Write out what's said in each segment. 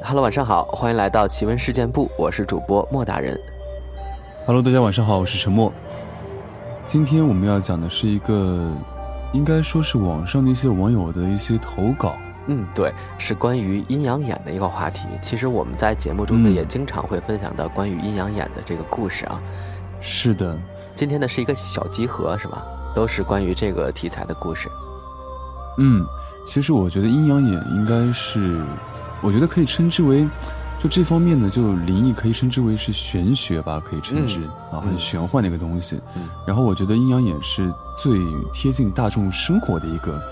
Hello，晚上好，欢迎来到奇闻事件部，我是主播莫大人。Hello，大家晚上好，我是陈默。今天我们要讲的是一个，应该说是网上的一些网友的一些投稿。嗯，对，是关于阴阳眼的一个话题。其实我们在节目中呢，嗯也经常会分享到关于阴阳眼的这个故事啊。是的，今天呢是一个小集合，是吧？都是关于这个题材的故事。嗯，其实我觉得阴阳眼应该是，我觉得可以称之为，就这方面的就灵异可以称之为是玄学吧，可以称之、啊，很嗯玄幻的一个东西。嗯然后我觉得阴阳眼是最贴近大众生活的一个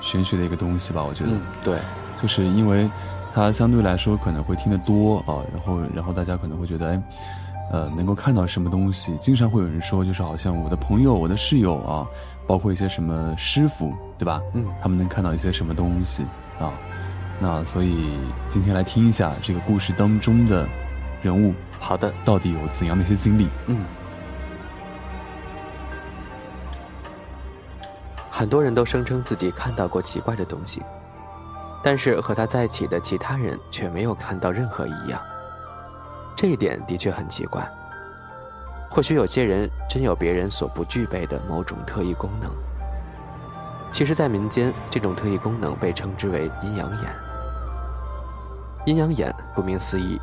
玄学的一个东西吧，我觉得。嗯，对，就是因为它相对来说可能会听得多啊，然后然后大家可能会觉得，哎，呃，能够看到什么东西，经常会有人说，就是好像我的朋友、我的室友啊，包括一些什么师傅，对吧？嗯他们能看到一些什么东西啊？那所以今天来听一下这个故事当中的人物好的，到底有怎样的一些经历。嗯。很多人都声称自己看到过奇怪的东西，但是和他在一起的其他人却没有看到任何异样。这一点的确很奇怪。或许有些人真有别人所不具备的某种特异功能。其实，在民间，这种特异功能被称之为阴阳眼。阴阳眼顾名思义，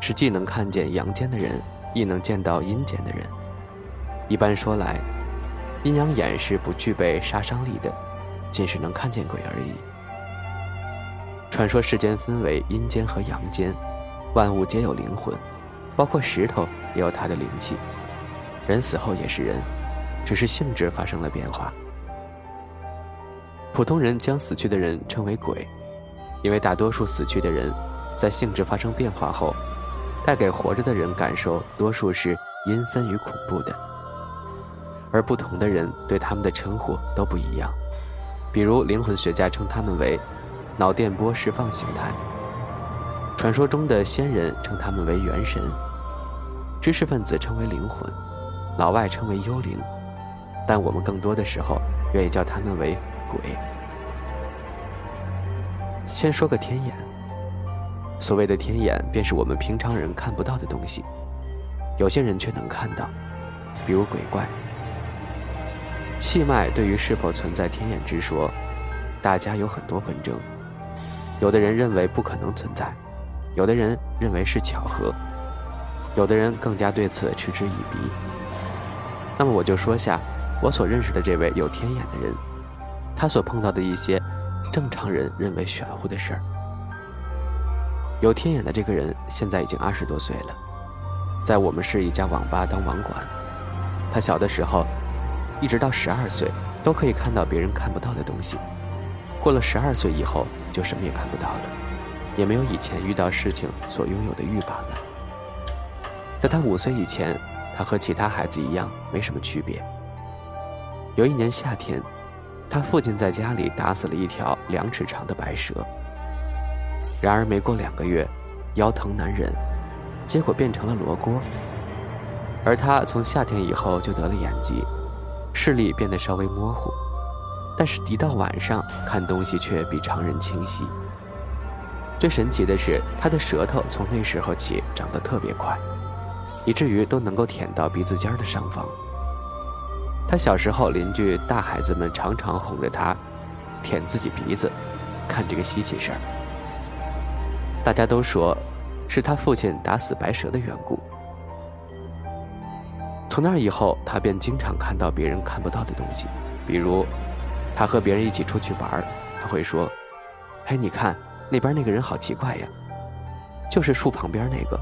是既能看见阳间的人，亦能见到阴间的人。一般说来，阴阳眼是不具备杀伤力的，仅是能看见鬼而已。传说世间分为阴间和阳间，万物皆有灵魂，包括石头也有它的灵气。人死后也是人，只是性质发生了变化。普通人将死去的人称为鬼，因为大多数死去的人在性质发生变化后，带给活着的人感受多数是阴森与恐怖的。而不同的人对他们的称呼都不一样，比如灵魂学家称他们为脑电波释放形态，传说中的仙人称他们为元神，知识分子称为灵魂，老外称为幽灵，但我们更多的时候愿意叫他们为鬼。先说个天眼，所谓的天眼，便是我们平常人看不到的东西，有些人却能看到，比如鬼怪。气脉对于是否存在天眼之说，大家有很多纷争。有的人认为不可能存在，有的人认为是巧合，有的人更加对此嗤之以鼻。那么我就说下我所认识的这位有天眼的人，他所碰到的一些正常人认为玄乎的事儿。有天眼的这个人现在已经二十多岁了，在我们市一家网吧当网管。他小的时候。一直到十二岁，都可以看到别人看不到的东西。过了十二岁以后，就什么也看不到了，也没有以前遇到事情所拥有的欲望了。在他五岁以前，他和其他孩子一样，没什么区别。有一年夏天，他父亲在家里打死了一条两尺长的白蛇。然而没过两个月，腰疼难忍，结果变成了罗锅。而他从夏天以后就得了眼疾。视力变得稍微模糊，但是，一到晚上看东西却比常人清晰。最神奇的是，他的舌头从那时候起长得特别快，以至于都能够舔到鼻子尖的上方。他小时候，邻居大孩子们常常哄着他舔自己鼻子，看这个稀奇事儿。大家都说，是他父亲打死白蛇的缘故。从那以后，他便经常看到别人看不到的东西，比如，他和别人一起出去玩，他会说：“嘿，你看那边那个人好奇怪呀，就是树旁边那个。”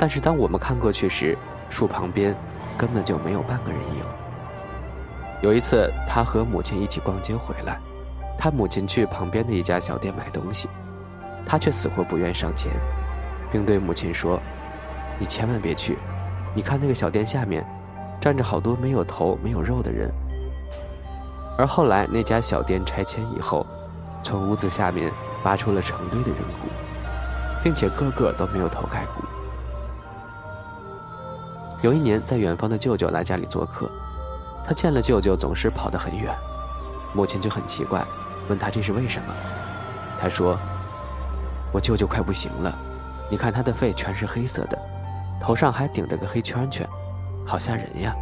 但是当我们看过去时，树旁边根本就没有半个人影。有一次，他和母亲一起逛街回来，他母亲去旁边的一家小店买东西，他却死活不愿上前，并对母亲说：“你千万别去，你看那个小店下面，站着好多没有头没有肉的人。”而后来那家小店拆迁以后，从屋子下面挖出了成堆的人骨，并且个个都没有头盖骨。有一年，在远方的舅舅来家里做客，他见了舅舅总是跑得很远，母亲就很奇怪。问他这是为什么？他说：“我舅舅快不行了，你看他的肺全是黑色的，头上还顶着个黑圈圈，好吓人呀。”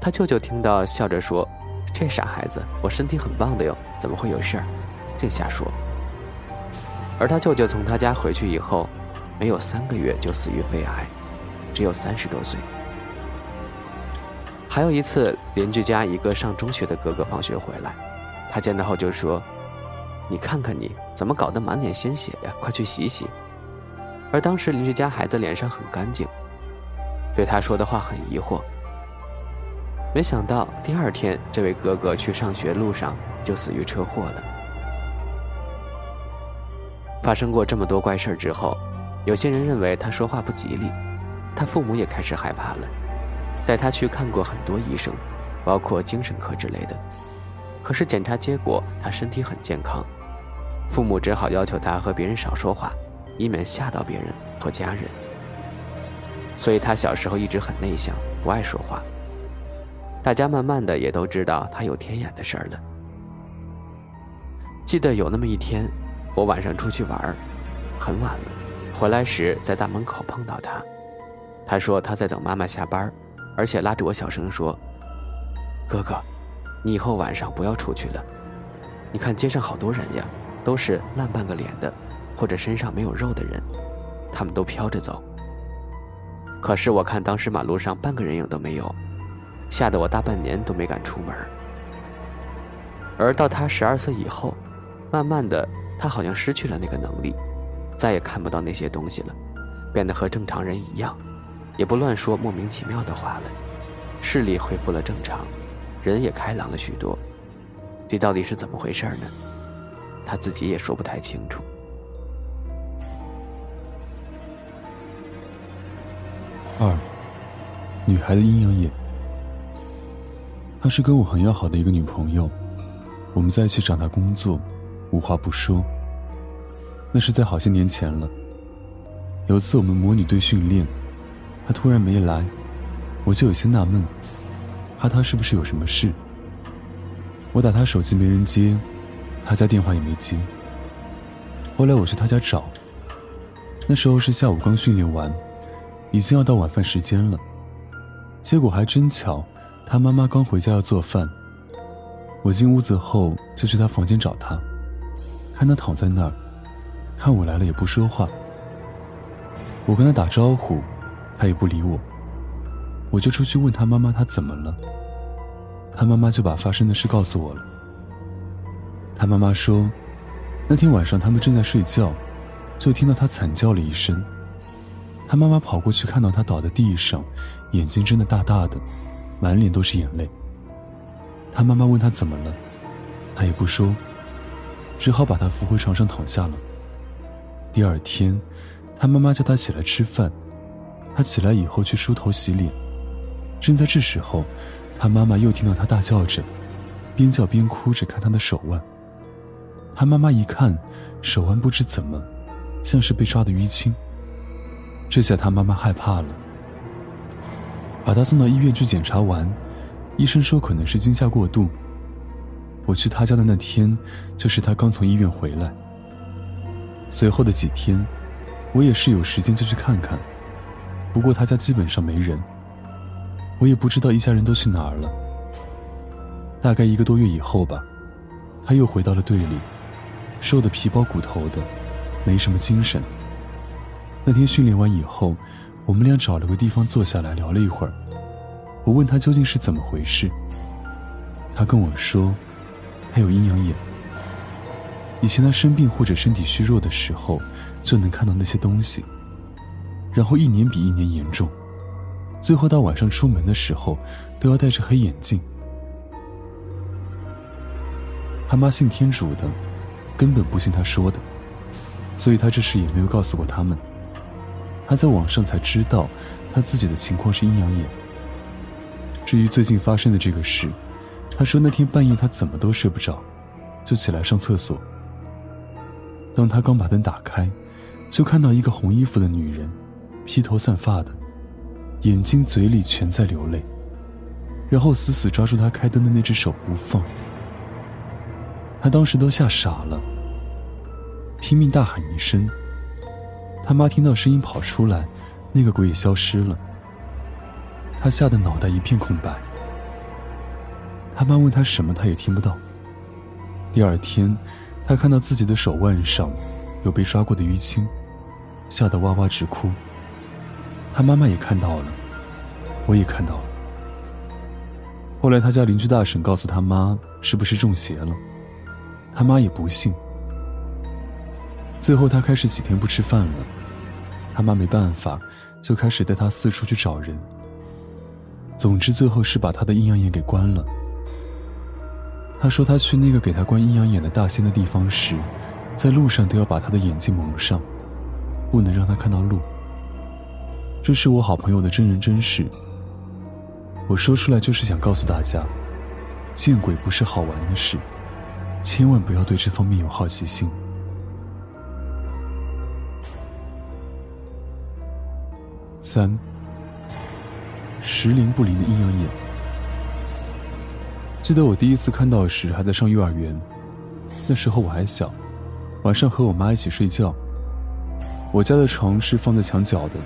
他舅舅听到，笑着说：“这傻孩子，我身体很棒的哟，怎么会有事儿？净瞎说。”而他舅舅从他家回去以后，没有三个月就死于肺癌，只有三十多岁。还有一次，邻居家一个上中学的哥哥放学回来。他见到后就说：“你看看你怎么搞得满脸鲜血呀，快去洗洗。”而当时邻居家孩子脸上很干净，对他说的话很疑惑。没想到第二天，这位哥哥去上学路上就死于车祸了。发生过这么多怪事之后，有些人认为他说话不吉利，他父母也开始害怕了，带他去看过很多医生，包括精神科之类的。可是检查结果，他身体很健康，父母只好要求他和别人少说话，以免吓到别人或家人。所以他小时候一直很内向，不爱说话。大家慢慢的也都知道他有天眼的事儿了。记得有那么一天，我晚上出去玩，很晚了，回来时在大门口碰到他，他说他在等妈妈下班，而且拉着我小声说：“哥哥。”你以后晚上不要出去了。你看街上好多人呀，都是烂半个脸的，或者身上没有肉的人，他们都飘着走。可是我看当时马路上半个人影都没有，吓得我大半年都没敢出门。而到他十二岁以后，慢慢的他好像失去了那个能力，再也看不到那些东西了，变得和正常人一样，也不乱说莫名其妙的话了，视力恢复了正常。人也开朗了许多，这到底是怎么回事呢？他自己也说不太清楚。二，女孩的阴阳眼。她是跟我很要好的一个女朋友，我们在一起长大、工作，无话不说。那是在好些年前了。有次我们模拟队训练，她突然没来，我就有些纳闷。怕他是不是有什么事？我打他手机没人接，他家电话也没接。后来我去他家找，那时候是下午刚训练完，已经要到晚饭时间了。结果还真巧，他妈妈刚回家要做饭。我进屋子后就去他房间找他，看他躺在那儿，看我来了也不说话。我跟他打招呼，他也不理我。我就出去问他妈妈，他怎么了？他妈妈就把发生的事告诉我了。他妈妈说，那天晚上他们正在睡觉，就听到他惨叫了一声。他妈妈跑过去，看到他倒在地上，眼睛睁得大大的，满脸都是眼泪。他妈妈问他怎么了，他也不说，只好把他扶回床上躺下了。第二天，他妈妈叫他起来吃饭，他起来以后去梳头洗脸。正在这时候，他妈妈又听到他大叫着，边叫边哭着看他的手腕。他妈妈一看，手腕不知怎么，像是被抓的淤青。这下他妈妈害怕了，把他送到医院去检查完，医生说可能是惊吓过度。我去他家的那天，就是他刚从医院回来。随后的几天，我也是有时间就去看看，不过他家基本上没人。我也不知道一家人都去哪儿了。大概一个多月以后吧，他又回到了队里，瘦得皮包骨头的，没什么精神。那天训练完以后，我们俩找了个地方坐下来聊了一会儿。我问他究竟是怎么回事，他跟我说，他有阴阳眼。以前他生病或者身体虚弱的时候，就能看到那些东西，然后一年比一年严重。最后到晚上出门的时候，都要戴着黑眼镜。他妈信天主的，根本不信他说的，所以他这事也没有告诉过他们。他在网上才知道，他自己的情况是阴阳眼。至于最近发生的这个事，他说那天半夜他怎么都睡不着，就起来上厕所。当他刚把灯打开，就看到一个红衣服的女人，披头散发的，眼睛嘴里全在流泪，然后死死抓住他开灯的那只手不放。他当时都吓傻了，拼命大喊一声。他妈听到声音跑出来，那个鬼也消失了。他吓得脑袋一片空白。他妈问他什么，他也听不到。第二天，他看到自己的手腕上有被抓过的淤青，吓得哇哇直哭。他妈妈也看到了，我也看到了。后来他家邻居大婶告诉他妈，是不是中邪了？他妈也不信。最后他开始几天不吃饭了，他妈没办法，就开始带他四处去找人。总之最后是把他的阴阳眼给关了。他说他去那个给他关阴阳眼的大仙的地方时，在路上都要把他的眼睛蒙上，不能让他看到路。这是我好朋友的真人真事。我说出来就是想告诉大家，见鬼不是好玩的事。千万不要对这方面有好奇心。三，时灵不灵的阴阳眼。记得我第一次看到时还在上幼儿园，那时候我还小，晚上和我妈一起睡觉。我家的床是放在墙角的，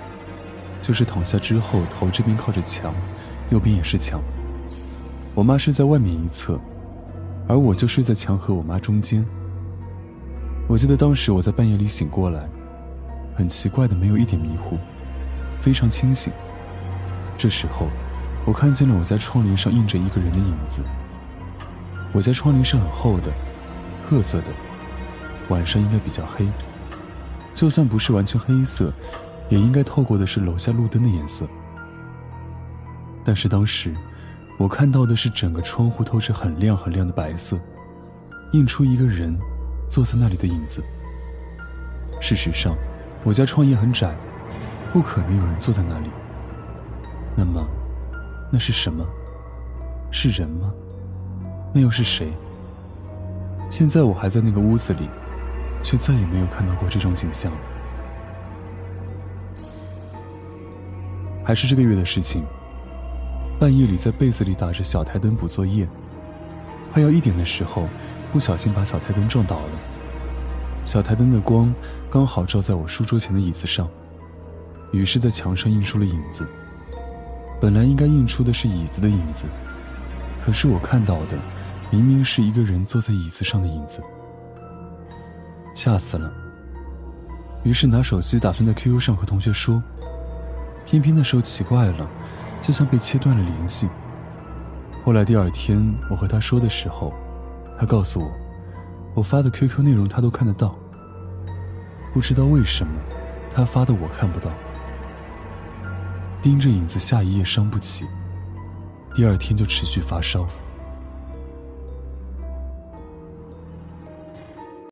就是躺下之后头这边靠着墙，右边也是墙。我妈睡在外面一侧。而我就睡在墙和我妈中间。我记得当时我在半夜里醒过来，很奇怪的没有一点迷糊，非常清醒。这时候，我看见了我家窗帘上印着一个人的影子。我家窗帘是很厚的，褐色的，晚上应该比较黑。就算不是完全黑色，也应该透过的是楼下路灯的颜色。但是当时。我看到的是整个窗户透着很亮很亮的白色，映出一个人坐在那里的影子。事实上，我家窗也很窄，不可能有人坐在那里。那么，那是什么？是人吗？那又是谁？现在我还在那个屋子里，却再也没有看到过这种景象。还是这个月的事情。半夜里在被子里打着小台灯补作业，快要一点的时候，不小心把小台灯撞倒了。小台灯的光刚好照在我书桌前的椅子上，于是，在墙上映出了影子。本来应该映出的是椅子的影子，可是我看到的明明是一个人坐在椅子上的影子，吓死了。于是拿手机打算在 QQ 上和同学说，偏偏那时候奇怪了。就像被切断了联系。后来第二天我和他说的时候，他告诉我，我发的 QQ 内容他都看得到。不知道为什么，他发的我看不到。盯着影子下一页伤不起，第二天就持续发烧。